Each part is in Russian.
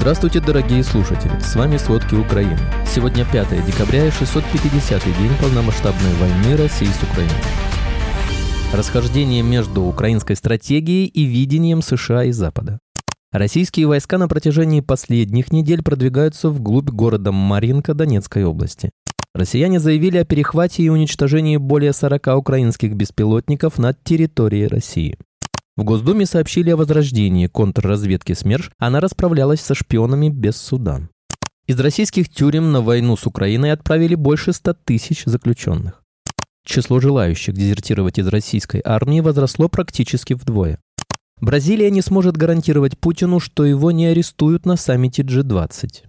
Здравствуйте, дорогие слушатели! С вами «Сводки Украины». Сегодня 5 декабря и 650-й день полномасштабной войны России с Украиной. Расхождение между украинской стратегией и видением США и Запада. Российские войска на протяжении последних недель продвигаются вглубь города Маринка Донецкой области. Россияне заявили о перехвате и уничтожении более 40 украинских беспилотников над территорией России. В Госдуме сообщили о возрождении контрразведки СМЕРШ, она расправлялась со шпионами без суда. Из российских тюрем на войну с Украиной отправили больше 100 тысяч заключенных. Число желающих дезертировать из российской армии возросло практически вдвое. Бразилия не сможет гарантировать Путину, что его не арестуют на саммите G20.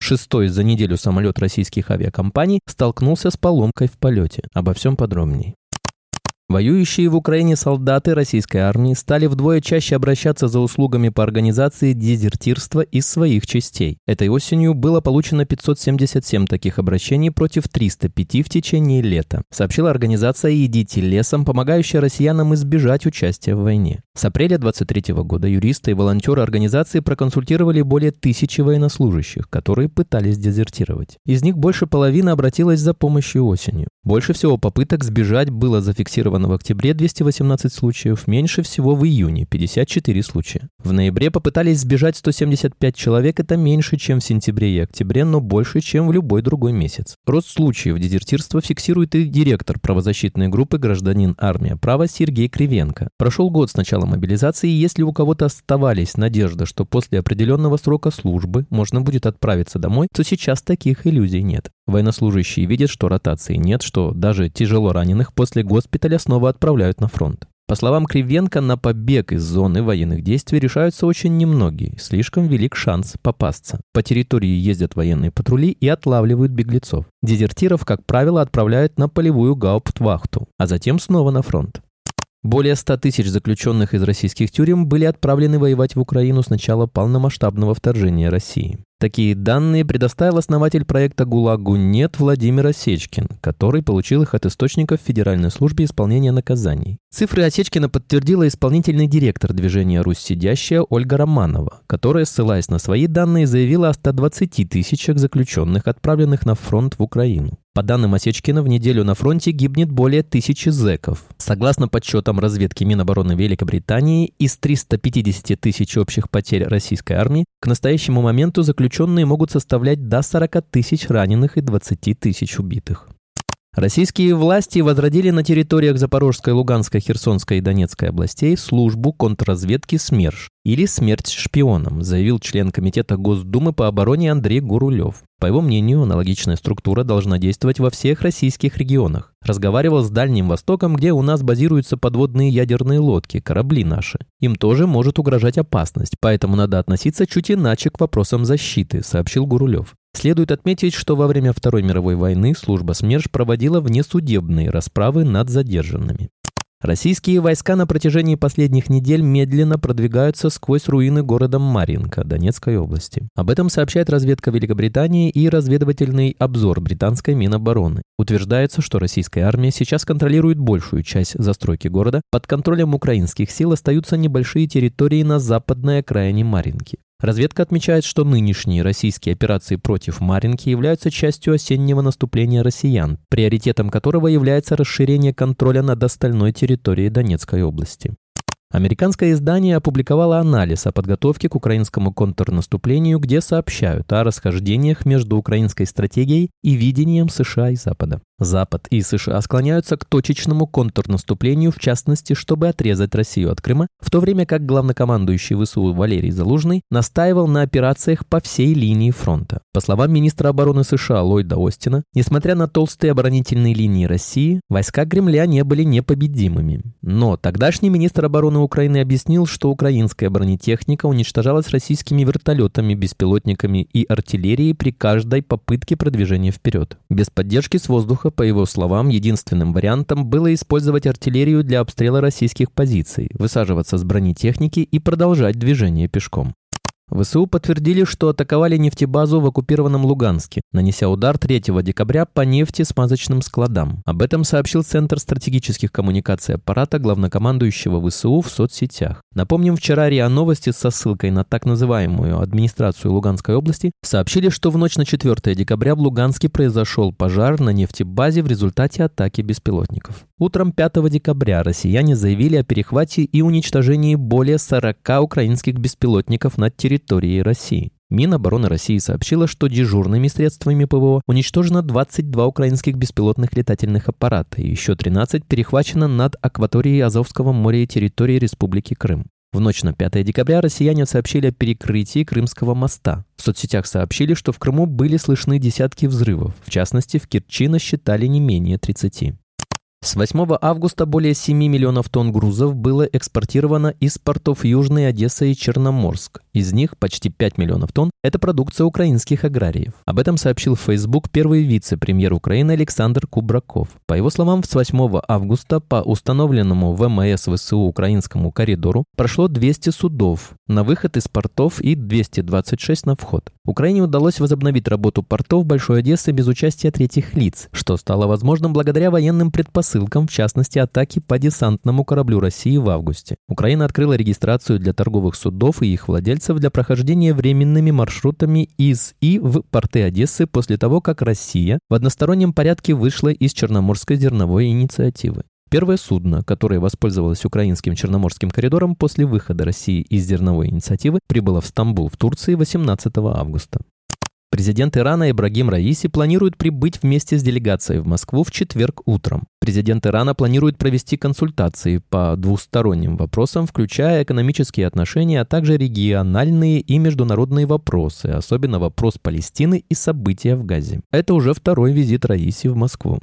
Шестой за неделю самолет российских авиакомпаний столкнулся с поломкой в полете. Обо всем подробней. Воюющие в Украине солдаты российской армии стали вдвое чаще обращаться за услугами по организации дезертирства из своих частей. Этой осенью было получено 577 таких обращений против 305 в течение лета, сообщила организация «Идите лесом», помогающая россиянам избежать участия в войне. С апреля 23 года юристы и волонтеры организации проконсультировали более тысячи военнослужащих, которые пытались дезертировать. Из них больше половины обратилась за помощью осенью. Больше всего попыток сбежать было зафиксировано в октябре 218 случаев, меньше всего в июне 54 случая. В ноябре попытались сбежать 175 человек, это меньше, чем в сентябре и октябре, но больше, чем в любой другой месяц. Рост случаев дезертирства фиксирует и директор правозащитной группы «Гражданин Армия права» Сергей Кривенко. Прошел год с начала мобилизации, если у кого-то оставались надежда, что после определенного срока службы можно будет отправиться домой, то сейчас таких иллюзий нет. Военнослужащие видят, что ротации нет, что даже тяжело раненых после госпиталя снова отправляют на фронт. По словам Кривенко, на побег из зоны военных действий решаются очень немногие. Слишком велик шанс попасться. По территории ездят военные патрули и отлавливают беглецов. Дезертиров, как правило, отправляют на полевую гауптвахту, а затем снова на фронт. Более 100 тысяч заключенных из российских тюрем были отправлены воевать в Украину с начала полномасштабного вторжения России. Такие данные предоставил основатель проекта «ГУЛАГу нет» Владимир Осечкин, который получил их от источников Федеральной службы исполнения наказаний. Цифры Осечкина подтвердила исполнительный директор движения «Русь сидящая» Ольга Романова, которая, ссылаясь на свои данные, заявила о 120 тысячах заключенных, отправленных на фронт в Украину. По данным Осечкина, в неделю на фронте гибнет более тысячи зэков. Согласно подсчетам разведки Минобороны Великобритании, из 350 тысяч общих потерь российской армии к настоящему моменту заключенные могут составлять до 40 тысяч раненых и 20 тысяч убитых. Российские власти возродили на территориях Запорожской, Луганской, Херсонской и Донецкой областей службу контрразведки СМЕРШ или «Смерть шпионам», заявил член Комитета Госдумы по обороне Андрей Гурулев. По его мнению, аналогичная структура должна действовать во всех российских регионах. Разговаривал с Дальним Востоком, где у нас базируются подводные ядерные лодки, корабли наши. Им тоже может угрожать опасность, поэтому надо относиться чуть иначе к вопросам защиты, сообщил Гурулев. Следует отметить, что во время Второй мировой войны служба СМЕРШ проводила внесудебные расправы над задержанными. Российские войска на протяжении последних недель медленно продвигаются сквозь руины города Маринка Донецкой области. Об этом сообщает разведка Великобритании и разведывательный обзор британской Минобороны. Утверждается, что российская армия сейчас контролирует большую часть застройки города. Под контролем украинских сил остаются небольшие территории на западной окраине Маринки. Разведка отмечает, что нынешние российские операции против Маринки являются частью осеннего наступления россиян, приоритетом которого является расширение контроля над остальной территорией Донецкой области. Американское издание опубликовало анализ о подготовке к украинскому контрнаступлению, где сообщают о расхождениях между украинской стратегией и видением США и Запада. Запад и США склоняются к точечному контрнаступлению, в частности, чтобы отрезать Россию от Крыма, в то время как главнокомандующий ВСУ Валерий Залужный настаивал на операциях по всей линии фронта. По словам министра обороны США Ллойда Остина, несмотря на толстые оборонительные линии России, войска Кремля не были непобедимыми. Но тогдашний министр обороны Украины объяснил, что украинская бронетехника уничтожалась российскими вертолетами, беспилотниками и артиллерией при каждой попытке продвижения вперед. Без поддержки с воздуха по его словам, единственным вариантом было использовать артиллерию для обстрела российских позиций, высаживаться с бронетехники и продолжать движение пешком. ВСУ подтвердили, что атаковали нефтебазу в оккупированном Луганске, нанеся удар 3 декабря по нефтесмазочным складам. Об этом сообщил Центр стратегических коммуникаций аппарата главнокомандующего ВСУ в соцсетях. Напомним, вчера РИА Новости со ссылкой на так называемую администрацию Луганской области сообщили, что в ночь на 4 декабря в Луганске произошел пожар на нефтебазе в результате атаки беспилотников. Утром 5 декабря россияне заявили о перехвате и уничтожении более 40 украинских беспилотников над территорией России. Минобороны России сообщила, что дежурными средствами ПВО уничтожено 22 украинских беспилотных летательных аппарата и еще 13 перехвачено над акваторией Азовского моря и территории Республики Крым. В ночь на 5 декабря россияне сообщили о перекрытии Крымского моста. В соцсетях сообщили, что в Крыму были слышны десятки взрывов. В частности, в Керчи насчитали не менее 30. С 8 августа более 7 миллионов тонн грузов было экспортировано из портов Южной Одессы и Черноморск. Из них почти 5 миллионов тонн – это продукция украинских аграриев. Об этом сообщил в Facebook первый вице-премьер Украины Александр Кубраков. По его словам, с 8 августа по установленному ВМС ВСУ украинскому коридору прошло 200 судов на выход из портов и 226 на вход. Украине удалось возобновить работу портов Большой Одессы без участия третьих лиц, что стало возможным благодаря военным предпосылкам, в частности атаке по десантному кораблю России в августе. Украина открыла регистрацию для торговых судов и их владельцев для прохождения временными маршрутами из и в порты Одессы после того, как Россия в одностороннем порядке вышла из Черноморской зерновой инициативы. Первое судно, которое воспользовалось украинским Черноморским коридором после выхода России из зерновой инициативы, прибыло в Стамбул в Турции 18 августа. Президент Ирана Ибрагим Раиси планирует прибыть вместе с делегацией в Москву в четверг утром. Президент Ирана планирует провести консультации по двусторонним вопросам, включая экономические отношения, а также региональные и международные вопросы, особенно вопрос Палестины и события в Газе. Это уже второй визит Раиси в Москву.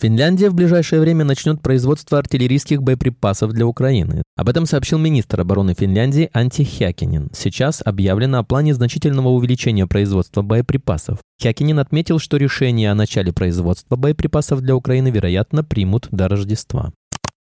Финляндия в ближайшее время начнет производство артиллерийских боеприпасов для Украины. Об этом сообщил министр обороны Финляндии Анти Хякинин. Сейчас объявлено о плане значительного увеличения производства боеприпасов. Хякинин отметил, что решение о начале производства боеприпасов для Украины, вероятно, примут до Рождества.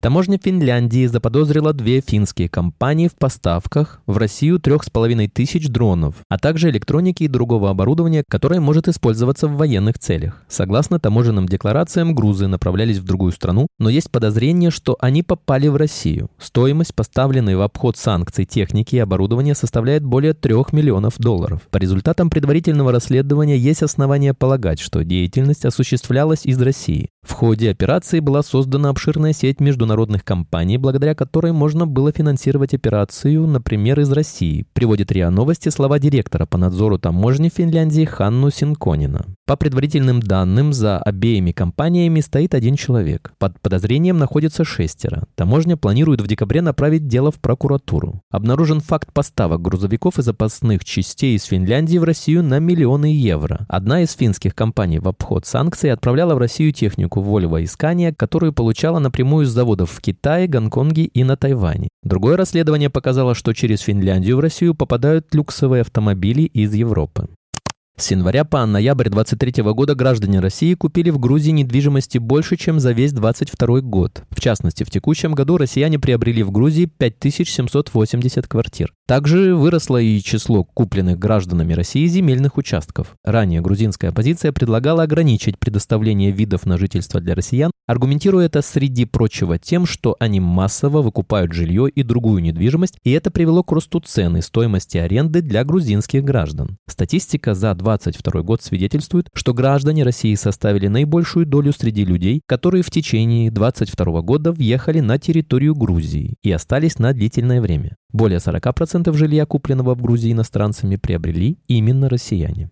Таможня Финляндии заподозрила две финские компании в поставках в Россию трех с половиной тысяч дронов, а также электроники и другого оборудования, которое может использоваться в военных целях. Согласно таможенным декларациям, грузы направлялись в другую страну, но есть подозрение, что они попали в Россию. Стоимость поставленной в обход санкций техники и оборудования составляет более 3 миллионов долларов. По результатам предварительного расследования есть основания полагать, что деятельность осуществлялась из России. В ходе операции была создана обширная сеть международных компаний, благодаря которой можно было финансировать операцию, например, из России, приводит РИА Новости слова директора по надзору таможни Финляндии Ханну Синконина. По предварительным данным, за обеими компаниями стоит один человек. Под подозрением находится шестеро. Таможня планирует в декабре направить дело в прокуратуру. Обнаружен факт поставок грузовиков и запасных частей из Финляндии в Россию на миллионы евро. Одна из финских компаний в обход санкций отправляла в Россию технику Volvo Искания, которую получала напрямую с заводов в Китае, Гонконге и на Тайване. Другое расследование показало, что через Финляндию в Россию попадают люксовые автомобили из Европы. С января по ноябрь 2023 года граждане России купили в Грузии недвижимости больше, чем за весь 2022 год. В частности, в текущем году россияне приобрели в Грузии 5780 квартир. Также выросло и число купленных гражданами России земельных участков. Ранее грузинская оппозиция предлагала ограничить предоставление видов на жительство для россиян, аргументируя это среди прочего тем, что они массово выкупают жилье и другую недвижимость, и это привело к росту цены стоимости аренды для грузинских граждан. Статистика за 2022 год свидетельствует, что граждане России составили наибольшую долю среди людей, которые в течение 2022 года въехали на территорию Грузии и остались на длительное время. Более 40% жилья, купленного в Грузии иностранцами, приобрели именно россияне.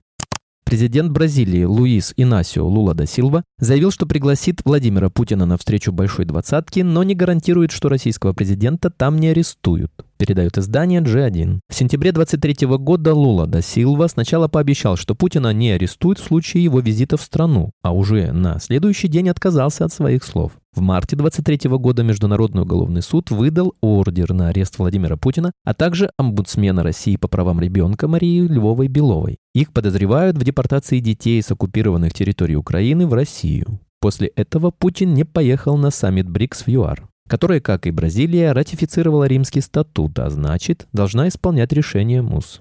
Президент Бразилии Луис Инасио Лула да Силва заявил, что пригласит Владимира Путина на встречу Большой Двадцатки, но не гарантирует, что российского президента там не арестуют передает издание G1. В сентябре 23 года Лула да Силва сначала пообещал, что Путина не арестуют в случае его визита в страну, а уже на следующий день отказался от своих слов. В марте 23 года Международный уголовный суд выдал ордер на арест Владимира Путина, а также омбудсмена России по правам ребенка Марии Львовой-Беловой. Их подозревают в депортации детей с оккупированных территорий Украины в Россию. После этого Путин не поехал на саммит БРИКС в ЮАР которая, как и Бразилия, ратифицировала римский статут, а значит, должна исполнять решение МУС.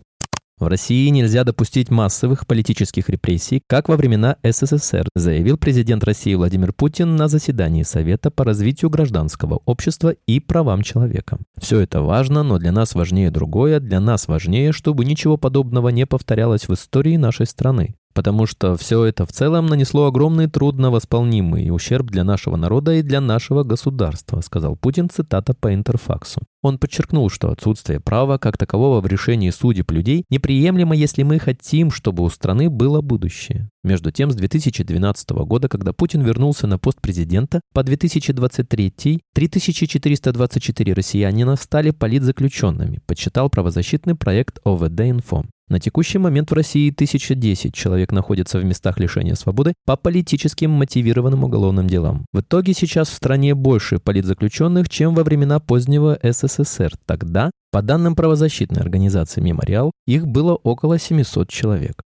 В России нельзя допустить массовых политических репрессий, как во времена СССР, заявил президент России Владимир Путин на заседании Совета по развитию гражданского общества и правам человека. Все это важно, но для нас важнее другое. Для нас важнее, чтобы ничего подобного не повторялось в истории нашей страны потому что все это в целом нанесло огромный трудновосполнимый ущерб для нашего народа и для нашего государства, сказал Путин, цитата по Интерфаксу. Он подчеркнул, что отсутствие права как такового в решении судеб людей неприемлемо, если мы хотим, чтобы у страны было будущее. Между тем, с 2012 года, когда Путин вернулся на пост президента, по 2023 3424 россиянина стали политзаключенными, подсчитал правозащитный проект ОВД-Инфо. На текущий момент в России 1010 человек находятся в местах лишения свободы по политическим мотивированным уголовным делам. В итоге сейчас в стране больше политзаключенных, чем во времена позднего СССР. Тогда, по данным правозащитной организации «Мемориал», их было около 700 человек.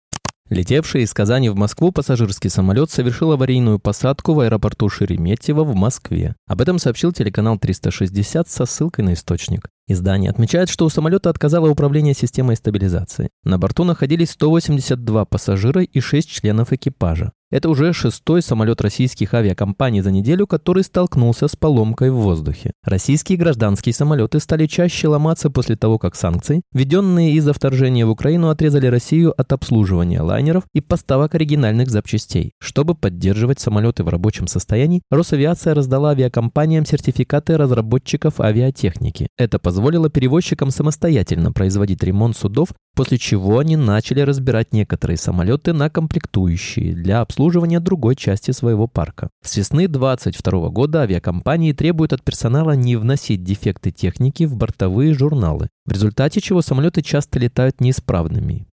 Летевший из Казани в Москву пассажирский самолет совершил аварийную посадку в аэропорту Шереметьево в Москве. Об этом сообщил телеканал 360 со ссылкой на источник. Издание отмечает, что у самолета отказало управление системой стабилизации. На борту находились 182 пассажира и 6 членов экипажа. Это уже шестой самолет российских авиакомпаний за неделю, который столкнулся с поломкой в воздухе. Российские гражданские самолеты стали чаще ломаться после того, как санкции, введенные из-за вторжения в Украину, отрезали Россию от обслуживания лайнеров и поставок оригинальных запчастей. Чтобы поддерживать самолеты в рабочем состоянии, Росавиация раздала авиакомпаниям сертификаты разработчиков авиатехники. Это позволило перевозчикам самостоятельно производить ремонт судов после чего они начали разбирать некоторые самолеты на комплектующие для обслуживания другой части своего парка. С весны 2022 года авиакомпании требуют от персонала не вносить дефекты техники в бортовые журналы, в результате чего самолеты часто летают неисправными.